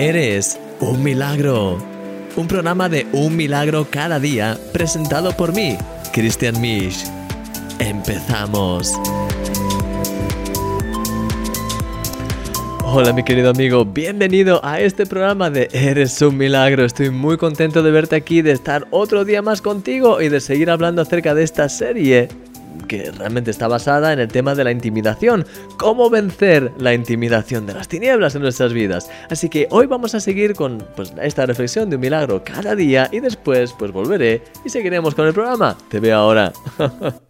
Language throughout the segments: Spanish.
Eres un milagro. Un programa de un milagro cada día presentado por mí, Christian Misch. Empezamos. Hola mi querido amigo, bienvenido a este programa de Eres un milagro. Estoy muy contento de verte aquí, de estar otro día más contigo y de seguir hablando acerca de esta serie que realmente está basada en el tema de la intimidación, cómo vencer la intimidación de las tinieblas en nuestras vidas. Así que hoy vamos a seguir con pues, esta reflexión de un milagro cada día y después pues volveré y seguiremos con el programa. Te veo ahora.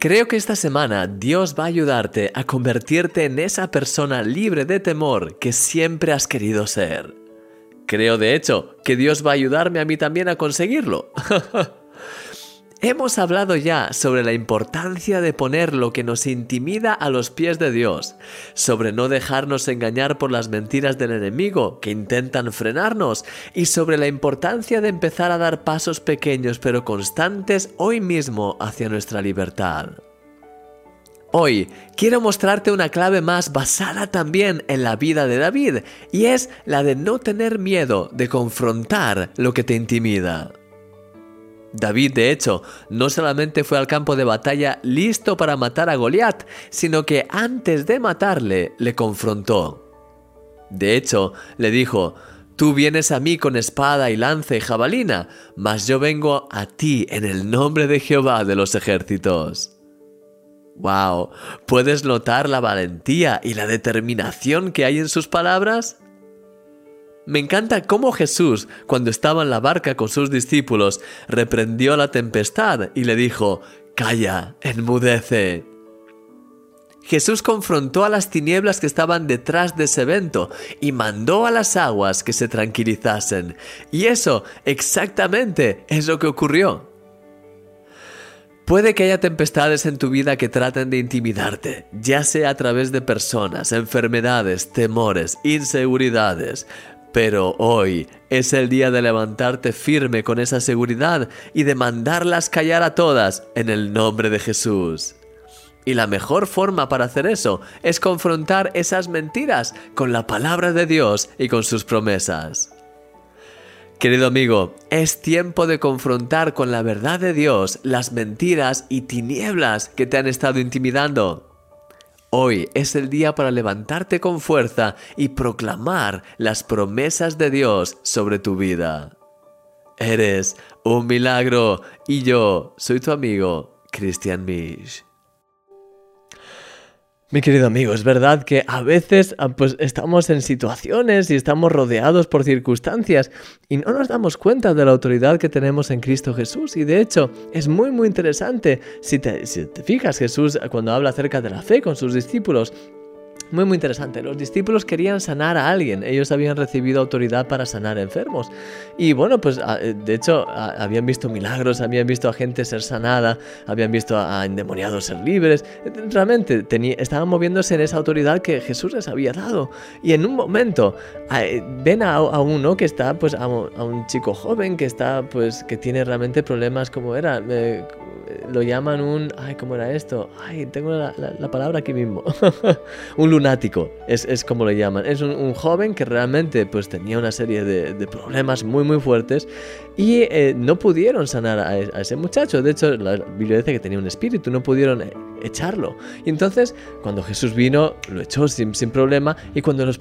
Creo que esta semana Dios va a ayudarte a convertirte en esa persona libre de temor que siempre has querido ser. Creo de hecho que Dios va a ayudarme a mí también a conseguirlo. Hemos hablado ya sobre la importancia de poner lo que nos intimida a los pies de Dios, sobre no dejarnos engañar por las mentiras del enemigo que intentan frenarnos y sobre la importancia de empezar a dar pasos pequeños pero constantes hoy mismo hacia nuestra libertad. Hoy quiero mostrarte una clave más basada también en la vida de David y es la de no tener miedo de confrontar lo que te intimida. David, de hecho, no solamente fue al campo de batalla listo para matar a Goliat, sino que antes de matarle le confrontó. De hecho, le dijo, Tú vienes a mí con espada y lanza y jabalina, mas yo vengo a ti en el nombre de Jehová de los ejércitos. ¡Wow! ¿Puedes notar la valentía y la determinación que hay en sus palabras? Me encanta cómo Jesús, cuando estaba en la barca con sus discípulos, reprendió la tempestad y le dijo, Calla, enmudece. Jesús confrontó a las tinieblas que estaban detrás de ese evento y mandó a las aguas que se tranquilizasen. Y eso exactamente es lo que ocurrió. Puede que haya tempestades en tu vida que traten de intimidarte, ya sea a través de personas, enfermedades, temores, inseguridades, pero hoy es el día de levantarte firme con esa seguridad y de mandarlas callar a todas en el nombre de Jesús. Y la mejor forma para hacer eso es confrontar esas mentiras con la palabra de Dios y con sus promesas. Querido amigo, es tiempo de confrontar con la verdad de Dios las mentiras y tinieblas que te han estado intimidando. Hoy es el día para levantarte con fuerza y proclamar las promesas de Dios sobre tu vida. Eres un milagro y yo soy tu amigo, Christian Misch. Mi querido amigo, es verdad que a veces ah, pues, estamos en situaciones y estamos rodeados por circunstancias y no nos damos cuenta de la autoridad que tenemos en Cristo Jesús. Y de hecho, es muy muy interesante si te, si te fijas Jesús cuando habla acerca de la fe con sus discípulos, muy muy interesante. Los discípulos querían sanar a alguien. Ellos habían recibido autoridad para sanar enfermos. Y bueno, pues ah, de hecho habían visto milagros, habían visto a gente ser sanada, habían visto a endemoniados ser libres. Realmente estaban moviéndose en esa autoridad que Jesús les había dado. Y en un momento ven a, uno que está, pues a, un chico joven que está, pues que tiene realmente problemas como era lo llaman un... Ay, ¿cómo era esto? Ay, tengo la, palabra aquí mismo. un lunático, es, es, como lo llaman. Es un, joven que realmente pues tenía una serie de, de problemas muy muy fuertes y eh, no pudieron sanar a, ese muchacho. De hecho, la Biblia dice que tenía un espíritu, no pudieron eh, echarlo. Y entonces, cuando Jesús vino, lo echó sin, problema. Y cuando los,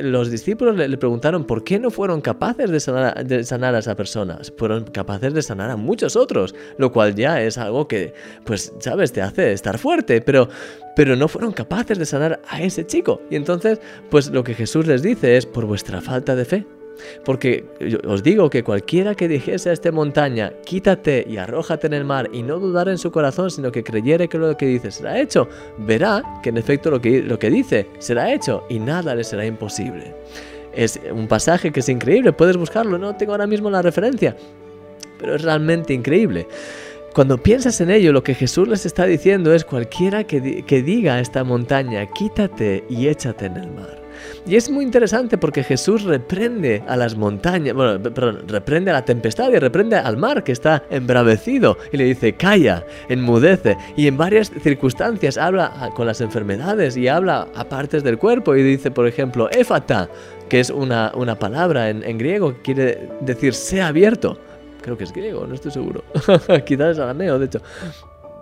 los discípulos le, preguntaron por qué no fueron capaces de sanar, de sanar a esa persona, fueron capaces de sanar a muchos otros, lo cual ya es algo que, pues, sabes, te hace estar fuerte. Pero, pero no fueron capaces de sanar a ese chico. Y entonces, pues lo que Jesús les dice es, por vuestra falta de fe. Porque os digo que cualquiera que dijese a esta montaña, quítate y arrójate en el mar, y no dudara en su corazón, sino que creyere que lo que dice será hecho, verá que en efecto lo que, lo que dice será hecho, y nada le será imposible. Es un pasaje que es increíble, puedes buscarlo, no tengo ahora mismo la referencia, pero es realmente increíble. Cuando piensas en ello, lo que Jesús les está diciendo es cualquiera que, que diga a esta montaña, quítate y échate en el mar Y es muy interesante porque Jesús reprende a las montañas, bueno, perdón, reprende a la tempestad y reprende al mar que está embravecido y le dice, calla, enmudece. Y en varias circunstancias habla con las enfermedades y habla a partes del cuerpo y dice, por ejemplo, éfata, que es una, una palabra en, en griego que quiere decir sea abierto creo que es griego, no estoy seguro. Quizás es arameo, de hecho.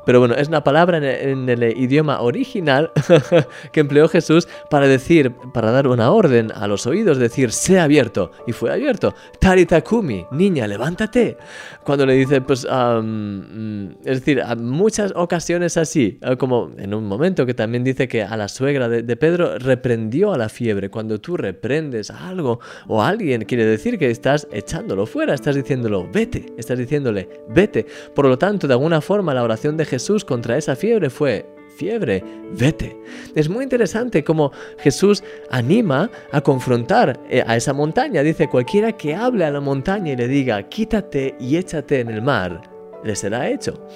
Pero bueno, es una palabra en el, idioma original que empleó Jesús para decir, para dar una orden a los oídos, decir, sea abierto. Y fue abierto. Taritakumi, niña, levántate. Cuando le dice, pues, mm, es decir, a muchas ocasiones así, como en un momento que también dice que a la suegra de, Pedro reprendió a la fiebre. Cuando tú reprendes algo o a alguien, quiere decir que estás echándolo fuera, estás diciéndolo, vete, estás diciéndole, vete. Por lo tanto, de alguna forma, la oración de Jesús Jesús contra esa fiebre fue, fiebre, vete. Es muy interesante cómo Jesús anima a confrontar eh, a esa montaña. Dice, cualquiera que hable a la montaña y le diga, quítate y échate en el mar, le será hecho.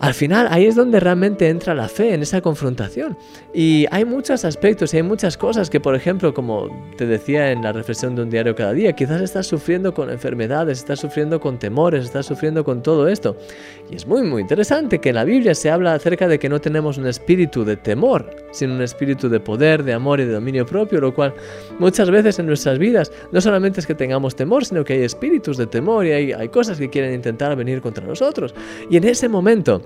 Al final ahí es donde realmente entra la fe en esa confrontación. Y hay muchos aspectos y hay muchas cosas que, por ejemplo, como te decía en la reflexión de un diario cada día, quizás estás sufriendo con enfermedades, estás sufriendo con temores, estás sufriendo con todo esto. Y es muy, muy interesante que en la Biblia se habla acerca de que no tenemos un espíritu de temor, sino un espíritu de poder, de amor y de dominio propio, lo cual muchas veces en nuestras vidas no solamente es que tengamos temor, sino que hay espíritus de temor y hay, hay cosas que quieren intentar venir contra nosotros. Y en ese momento,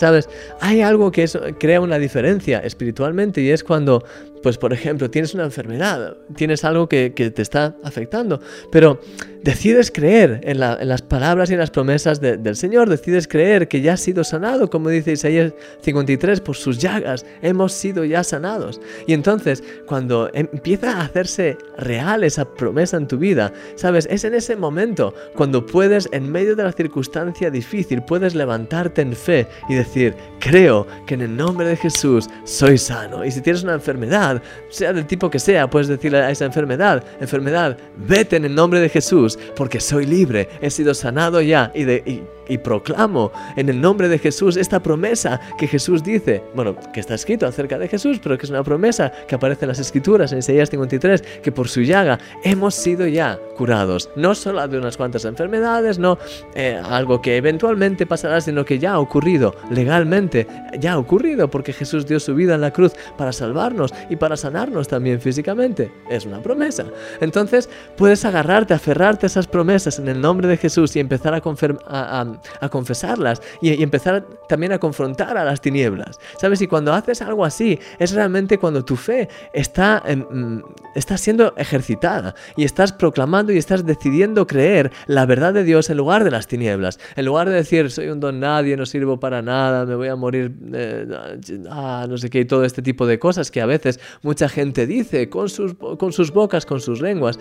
¿Sabes? Hay algo que crea una diferencia espiritualmente y es cuando pues por ejemplo, tienes una enfermedad, tienes algo que, te está afectando, pero decides creer en, las palabras y en las promesas del Señor, decides creer que ya has sido sanado, como dice Isaías 53, por sus llagas hemos sido ya sanados. Y entonces, cuando empieza a hacerse real esa promesa en tu vida, sabes, es en ese momento cuando puedes, en medio de la circunstancia difícil, puedes levantarte en fe y decir, creo que en el nombre de Jesús soy sano. Y si tienes una enfermedad, sea del tipo que sea, puedes decirle a esa enfermedad, enfermedad, vete en el nombre de Jesús, porque soy libre, he sido sanado ya y, de, y proclamo en el nombre de Jesús esta promesa que Jesús dice, bueno, que está escrito acerca de Jesús, pero que es una promesa que aparece en las escrituras, en Isaías 53, que por su llaga hemos sido ya curados, no solo de unas cuantas enfermedades, no eh, algo que eventualmente pasará, sino que ya ha ocurrido legalmente, ya ha ocurrido porque Jesús dio su vida en la cruz para salvarnos y para sanarnos también físicamente. Es una promesa. Entonces puedes agarrarte, aferrarte a esas promesas en el nombre de Jesús y empezar a, a, a confesarlas y, empezar también a confrontar a las tinieblas. ¿Sabes? Y cuando haces algo así, es realmente cuando tu fe está, mm, está siendo ejercitada y estás proclamando y estás decidiendo creer la verdad de Dios en lugar de las tinieblas. En lugar de decir, soy un don nadie, no sirvo para nada, me voy a morir, eh, ah, no sé qué, y todo este tipo de cosas que a veces mucha gente dice con sus, con sus bocas, con sus lenguas.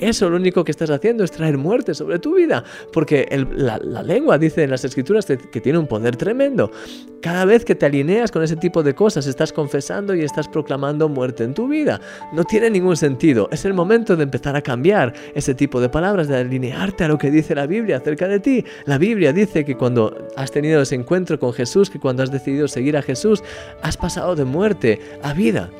Eso lo único que estás haciendo es traer muerte sobre tu vida, porque la, lengua dice en las escrituras que, tiene un poder tremendo. Cada vez que te alineas con ese tipo de cosas, estás confesando y estás proclamando muerte en tu vida. No tiene ningún sentido. Es el momento de empezar a cambiar ese tipo de palabras, de alinearte a lo que dice la Biblia acerca de ti. La Biblia dice que cuando has tenido ese encuentro con Jesús, que cuando has decidido seguir a Jesús, has pasado de muerte a vida.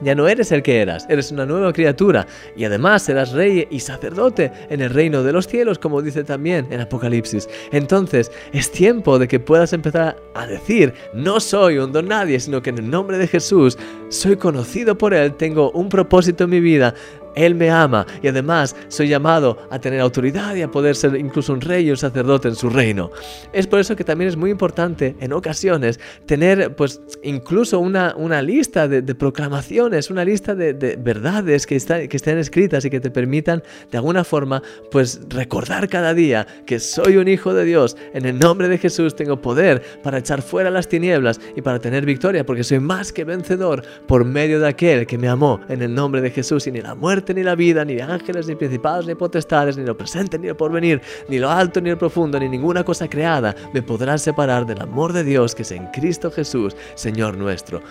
Ya no eres el que eras, eres una nueva criatura y además serás rey y sacerdote en el reino de los cielos, como dice también en Apocalipsis. Entonces es tiempo de que puedas empezar a decir, no soy un don nadie, sino que en el nombre de Jesús soy conocido por Él, tengo un propósito en mi vida, él me ama y además soy llamado a tener autoridad y a poder ser incluso un rey y un sacerdote en su reino. Es por eso que también es muy importante en ocasiones tener pues incluso una, una lista de, proclamaciones, una lista de, verdades que, que estén escritas y que te permitan de alguna forma pues recordar cada día que soy un hijo de Dios. En el nombre de Jesús tengo poder para echar fuera las tinieblas y para tener victoria porque soy más que vencedor por medio de aquel que me amó en el nombre de Jesús y ni la muerte ni la vida, ni ángeles, ni principados, ni potestades, ni lo presente, ni lo porvenir, ni lo alto, ni lo profundo, ni ninguna cosa creada me podrá separar del amor de Dios que es en Cristo Jesús, Señor nuestro.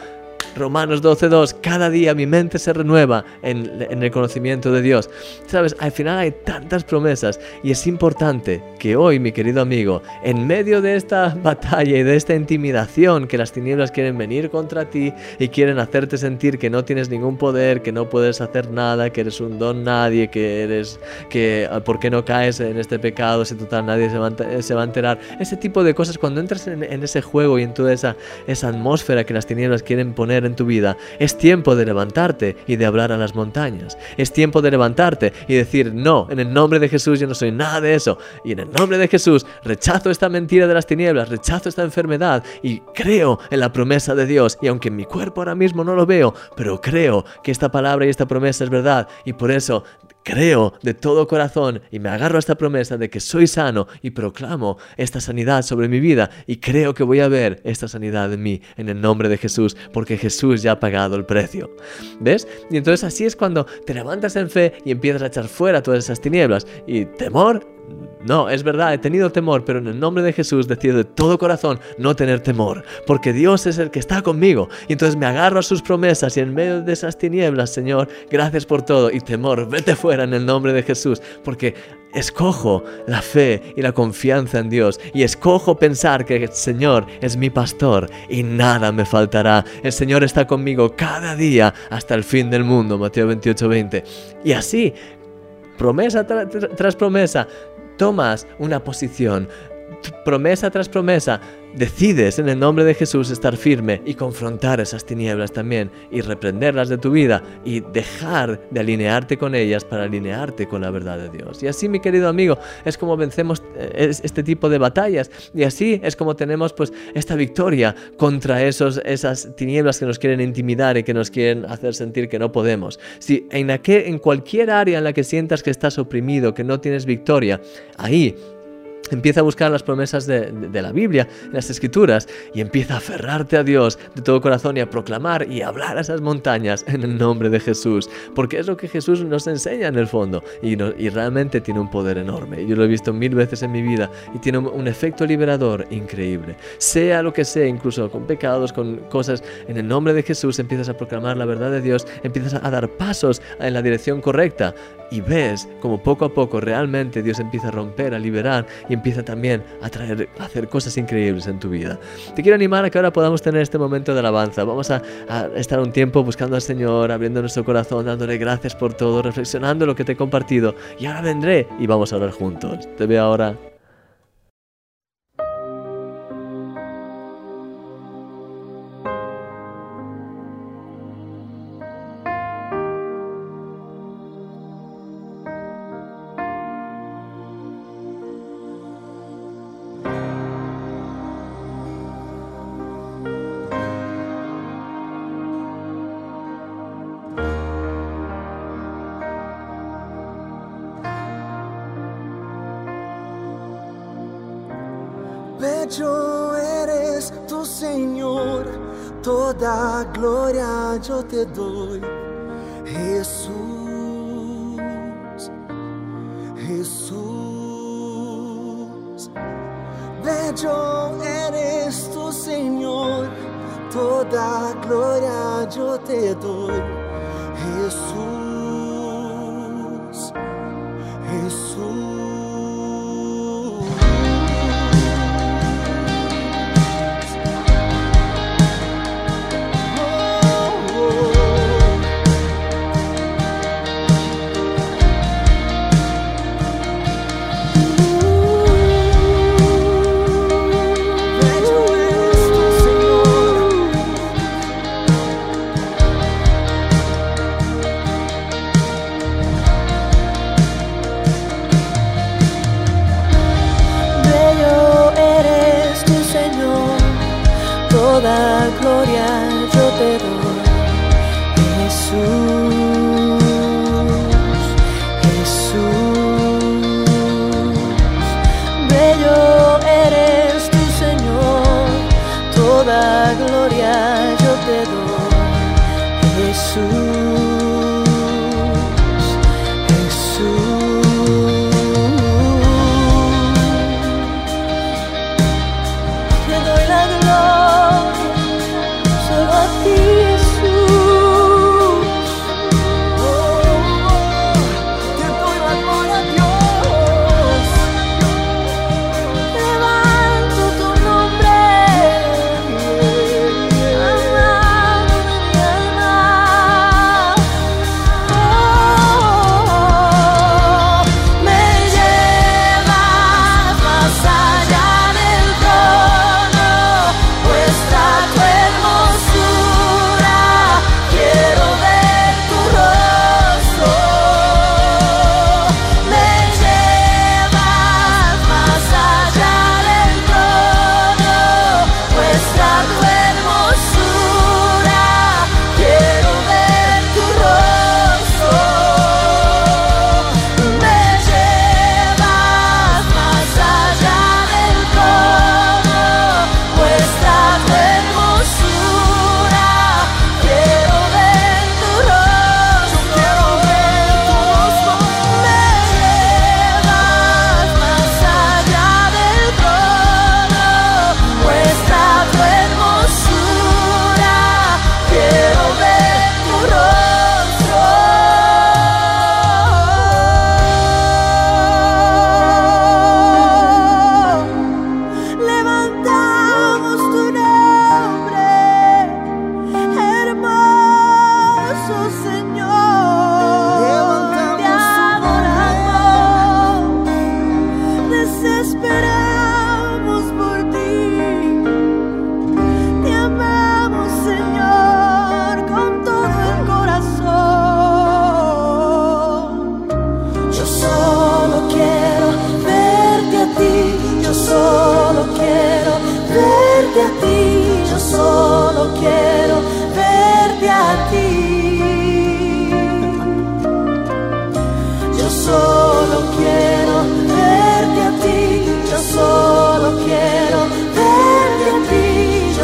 Romanos 12.2, cada día mi mente se renueva en, en el conocimiento de Dios. Sabes, al final hay tantas promesas y es importante que hoy, mi querido amigo, en medio de esta batalla y de esta intimidación que las tinieblas quieren venir contra ti y quieren hacerte sentir que no tienes ningún poder, que no puedes hacer nada, que eres un don nadie, que eres, que ah, por qué no caes en este pecado si total nadie se va, se va a enterar. Ese tipo de cosas, cuando entras en, en, ese juego y en toda esa, esa atmósfera que las tinieblas quieren poner en tu vida, es tiempo de levantarte y de hablar a las montañas. Es tiempo de levantarte y decir, no, en el nombre de Jesús yo no soy nada de eso. Y en el nombre de Jesús rechazo esta mentira de las tinieblas, rechazo esta enfermedad y creo en la promesa de Dios. Y aunque en mi cuerpo ahora mismo no lo veo, pero creo que esta palabra y esta promesa es verdad. Y por eso creo de todo corazón y me agarro a esta promesa de que soy sano y proclamo esta sanidad sobre mi vida y creo que voy a ver esta sanidad en mí en el nombre de Jesús porque Jesús ya ha pagado el precio. ¿Ves? Y entonces así es cuando te levantas en fe y empiezas a echar fuera todas esas tinieblas y temor no, es verdad, he tenido temor, pero en el nombre de Jesús decido de todo corazón no tener temor, porque Dios es el que está conmigo. Y entonces me agarro a sus promesas y en medio de esas tinieblas, Señor, gracias por todo. Y temor, vete fuera en el nombre de Jesús, porque escojo la fe y la confianza en Dios y escojo pensar que el Señor es mi pastor y nada me faltará. El Señor está conmigo cada día hasta el fin del mundo, Mateo 28, 20. Y así, promesa tras promesa, tomas una posición, promesa tras promesa, decides en el nombre de Jesús estar firme y confrontar esas tinieblas también y reprenderlas de tu vida y dejar de alinearte con ellas para alinearte con la verdad de Dios. Y así, mi querido amigo, es como vencemos eh, este tipo de batallas y así es como tenemos pues esta victoria contra esos, esas tinieblas que nos quieren intimidar y que nos quieren hacer sentir que no podemos. Si en, aquel, en cualquier área en la que sientas que estás oprimido, que no tienes victoria, ahí Empieza a buscar las promesas de, de, la Biblia, las escrituras, y empieza a aferrarte a Dios de todo corazón y a proclamar y a hablar a esas montañas en el nombre de Jesús, porque es lo que Jesús nos enseña en el fondo y, realmente tiene un poder enorme. Yo lo he visto mil veces en mi vida y tiene un, un, efecto liberador increíble. Sea lo que sea, incluso con pecados, con cosas, en el nombre de Jesús empiezas a proclamar la verdad de Dios, empiezas a dar pasos en la dirección correcta y ves como poco a poco realmente Dios empieza a romper, a liberar y empieza también a, traer, a hacer cosas increíbles en tu vida. Te quiero animar a que ahora podamos tener este momento de alabanza. Vamos a, a estar un tiempo buscando al Señor, abriendo nuestro corazón, dándole gracias por todo, reflexionando lo que te he compartido. Y ahora vendré y vamos a orar juntos. Te veo ahora. Bello eres tu Señor, toda gloria yo te doy, Jesús, Jesús. Bello eres tu Señor, toda gloria yo te doy, Jesús, Jesús.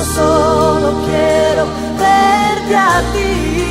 solo quiero verte a ti.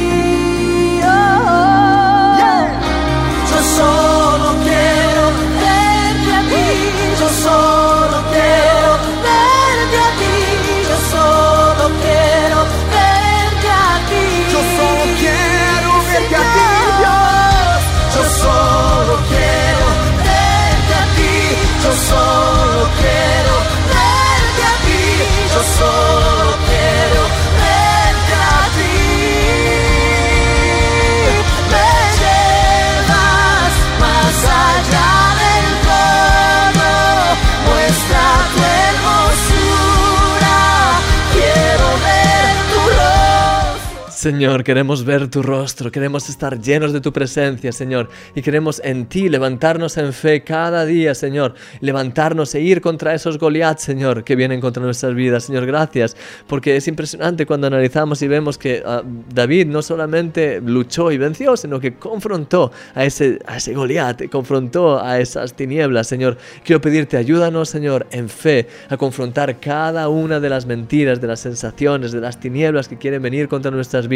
Señor, queremos ver tu rostro, queremos estar llenos de tu presencia, Señor, y queremos en ti levantarnos en fe cada día, Señor, levantarnos e ir contra esos Goliath, Señor, que vienen contra nuestras vidas. Señor, gracias, porque es impresionante cuando analizamos y vemos que ah, David no solamente luchó y venció, sino que confrontó a ese, a ese Goliat, confrontó a esas tinieblas, Señor. Quiero pedirte, ayúdanos, Señor, en fe, a confrontar cada una de las mentiras, de las sensaciones, de las tinieblas que quieren venir contra nuestras vidas.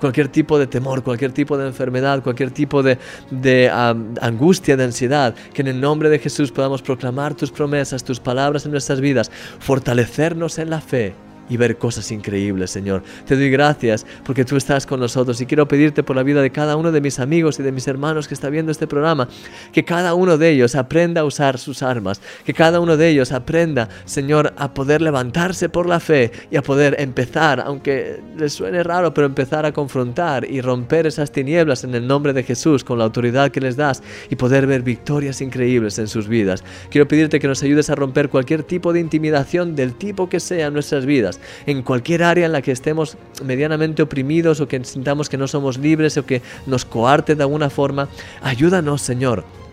Cualquier tipo de temor, cualquier tipo de enfermedad, cualquier tipo de, de angustia, de ansiedad, que en el nombre de Jesús podamos proclamar tus promesas, tus palabras en nuestras vidas, fortalecernos en la fe y ver cosas increíbles, Señor. Te doy gracias porque tú estás con nosotros y quiero pedirte por la vida de cada uno de mis amigos y de mis hermanos que está viendo este programa, que cada uno de ellos aprenda a usar sus armas, que cada uno de ellos aprenda, Señor, a poder levantarse por la fe y a poder empezar, aunque les suene raro, pero empezar a confrontar y romper esas tinieblas en el nombre de Jesús con la autoridad que les das y poder ver victorias increíbles en sus vidas. Quiero pedirte que nos ayudes a romper cualquier tipo de intimidación del tipo que sea en nuestras vidas, en cualquier área en la que estemos medianamente oprimidos o que sintamos que no somos libres o que nos coarte de alguna forma. Ayúdanos, Señor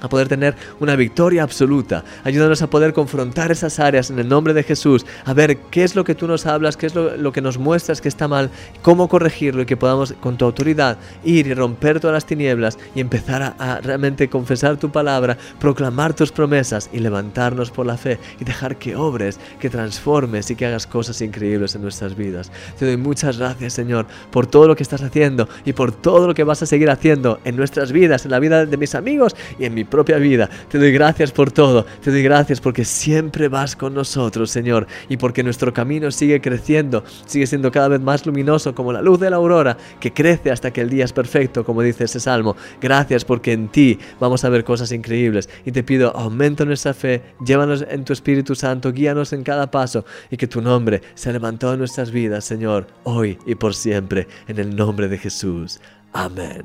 a poder tener una victoria absoluta. Ayúdanos a poder confrontar esas áreas en el nombre de Jesús, a ver qué es lo que tú nos hablas, qué es lo, lo, que nos muestras que está mal, cómo corregirlo y que podamos con tu autoridad ir y romper todas las tinieblas y empezar a, a realmente confesar tu palabra, proclamar tus promesas y levantarnos por la fe y dejar que obres, que transformes y que hagas cosas increíbles en nuestras vidas. Te doy muchas gracias, Señor, por todo lo que estás haciendo y por todo lo que vas a seguir haciendo en nuestras vidas, en la vida de mis amigos y en mi propia vida. Te doy gracias por todo. Te doy gracias porque siempre vas con nosotros, Señor, y porque nuestro camino sigue creciendo, sigue siendo cada vez más luminoso como la luz de la aurora, que crece hasta que el día es perfecto, como dice ese salmo. Gracias porque en ti vamos a ver cosas increíbles y te pido aumenta nuestra fe, llévanos en tu Espíritu Santo, guíanos en cada paso y que tu nombre sea levantado en nuestras vidas, Señor, hoy y por siempre, en el nombre de Jesús. Amén.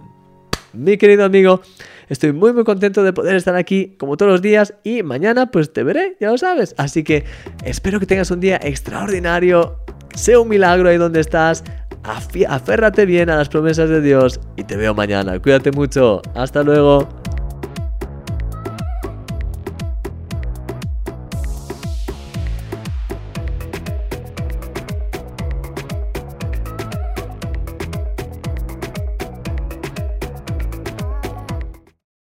Mi querido amigo, estoy muy muy contento de poder estar aquí como todos los días y mañana pues te veré, ya lo sabes. Así que espero que tengas un día extraordinario, sea un milagro ahí donde estás, aférrate bien a las promesas de Dios y te veo mañana. Cuídate mucho, hasta luego.